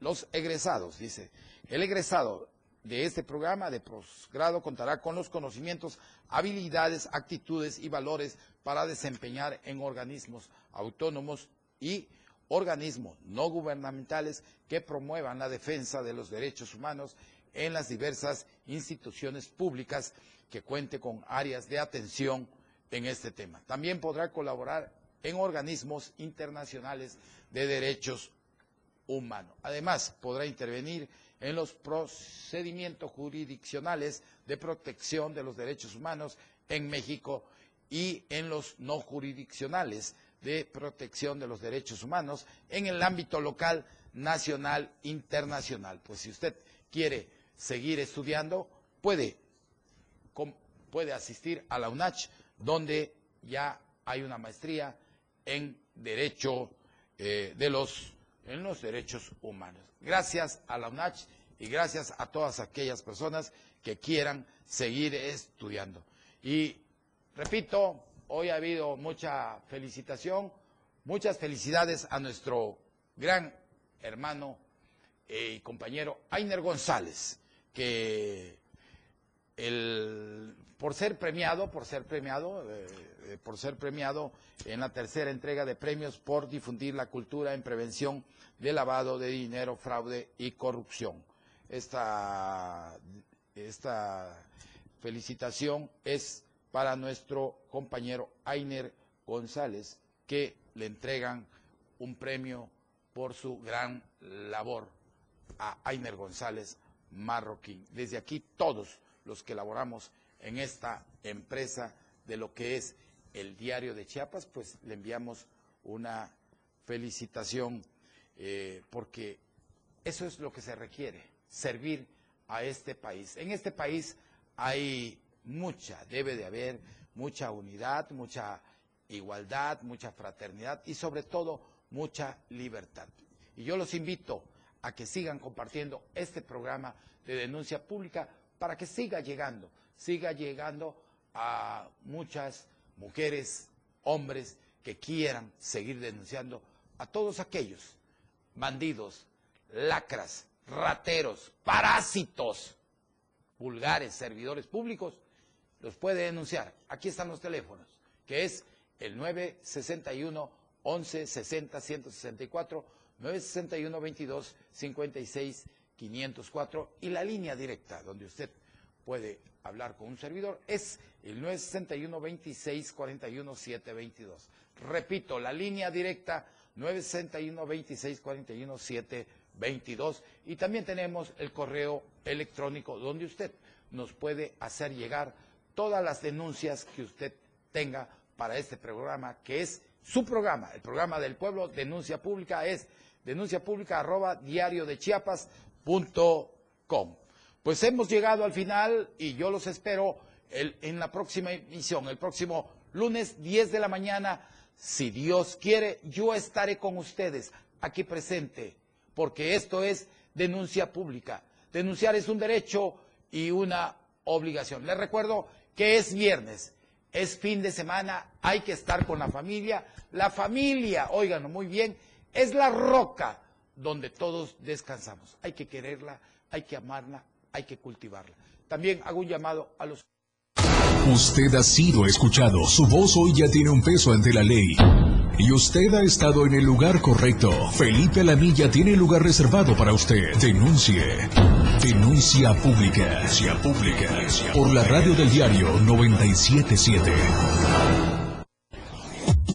Los egresados, dice, el egresado de este programa de posgrado contará con los conocimientos, habilidades, actitudes y valores para desempeñar en organismos autónomos y organismos no gubernamentales que promuevan la defensa de los derechos humanos en las diversas instituciones públicas que cuente con áreas de atención en este tema. También podrá colaborar en organismos internacionales de derechos humanos. Además, podrá intervenir en los procedimientos jurisdiccionales de protección de los derechos humanos en México y en los no jurisdiccionales de protección de los derechos humanos en el ámbito local, nacional, internacional. Pues si usted quiere seguir estudiando, puede puede asistir a la UNACH, donde ya hay una maestría en derecho eh, de los en los derechos humanos. Gracias a la UNACH y gracias a todas aquellas personas que quieran seguir estudiando. Y repito, hoy ha habido mucha felicitación, muchas felicidades a nuestro gran hermano y compañero Ainer González, que el, por ser premiado, por ser premiado, eh, eh, por ser premiado en la tercera entrega de premios por difundir la cultura en prevención de lavado de dinero, fraude y corrupción. Esta, esta felicitación es para nuestro compañero Ainer González, que le entregan un premio por su gran labor a Ainer González Marroquín. Desde aquí todos los que laboramos en esta empresa de lo que es el diario de Chiapas, pues le enviamos una felicitación eh, porque eso es lo que se requiere, servir a este país. En este país hay mucha, debe de haber mucha unidad, mucha igualdad, mucha fraternidad y sobre todo mucha libertad. Y yo los invito a que sigan compartiendo este programa de denuncia pública para que siga llegando, siga llegando a muchas mujeres, hombres que quieran seguir denunciando a todos aquellos bandidos, lacras, rateros, parásitos, vulgares, servidores públicos, los puede denunciar. Aquí están los teléfonos, que es el 961 11 60 164 961 22 56 504 y la línea directa donde usted puede hablar con un servidor es el 961 26 41 722. Repito, la línea directa 961 26 41 722 y también tenemos el correo electrónico donde usted nos puede hacer llegar todas las denuncias que usted tenga para este programa que es su programa, el programa del pueblo, denuncia pública es denuncia pública arroba diario de chiapas.com. Pues hemos llegado al final y yo los espero en la próxima emisión, el próximo lunes 10 de la mañana. Si Dios quiere, yo estaré con ustedes aquí presente, porque esto es denuncia pública. Denunciar es un derecho y una obligación. Les recuerdo que es viernes, es fin de semana, hay que estar con la familia. La familia, óiganlo muy bien, es la roca donde todos descansamos. Hay que quererla, hay que amarla, hay que cultivarla. También hago un llamado a los... Usted ha sido escuchado. Su voz hoy ya tiene un peso ante la ley. Y usted ha estado en el lugar correcto. Felipe Alamilla tiene lugar reservado para usted. Denuncie. Denuncia pública. Denuncia pública. Por la radio del diario 977.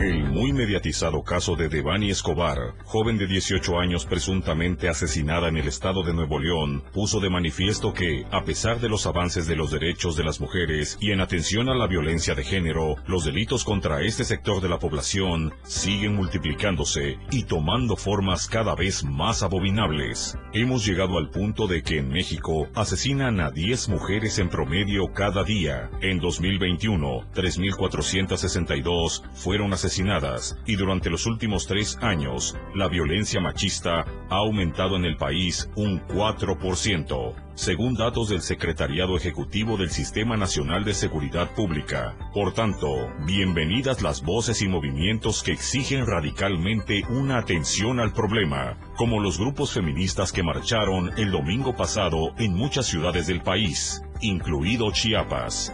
El muy mediatizado caso de Devani Escobar, joven de 18 años presuntamente asesinada en el estado de Nuevo León, puso de manifiesto que, a pesar de los avances de los derechos de las mujeres y en atención a la violencia de género, los delitos contra este sector de la población siguen multiplicándose y tomando formas cada vez más abominables. Hemos llegado al punto de que en México asesinan a 10 mujeres en promedio cada día. En 2021, 3.462 fueron asesinadas y durante los últimos tres años la violencia machista ha aumentado en el país un 4%, según datos del Secretariado Ejecutivo del Sistema Nacional de Seguridad Pública. Por tanto, bienvenidas las voces y movimientos que exigen radicalmente una atención al problema, como los grupos feministas que marcharon el domingo pasado en muchas ciudades del país, incluido Chiapas.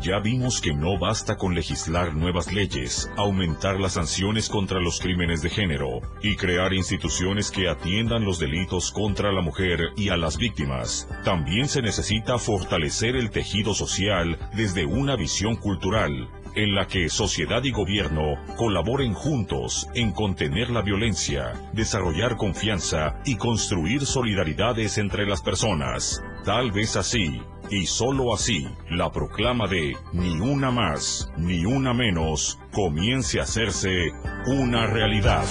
Ya vimos que no basta con legislar nuevas leyes, aumentar las sanciones contra los crímenes de género y crear instituciones que atiendan los delitos contra la mujer y a las víctimas. También se necesita fortalecer el tejido social desde una visión cultural, en la que sociedad y gobierno colaboren juntos en contener la violencia, desarrollar confianza y construir solidaridades entre las personas. Tal vez así, y sólo así, la proclama de ni una más, ni una menos, comience a hacerse una realidad.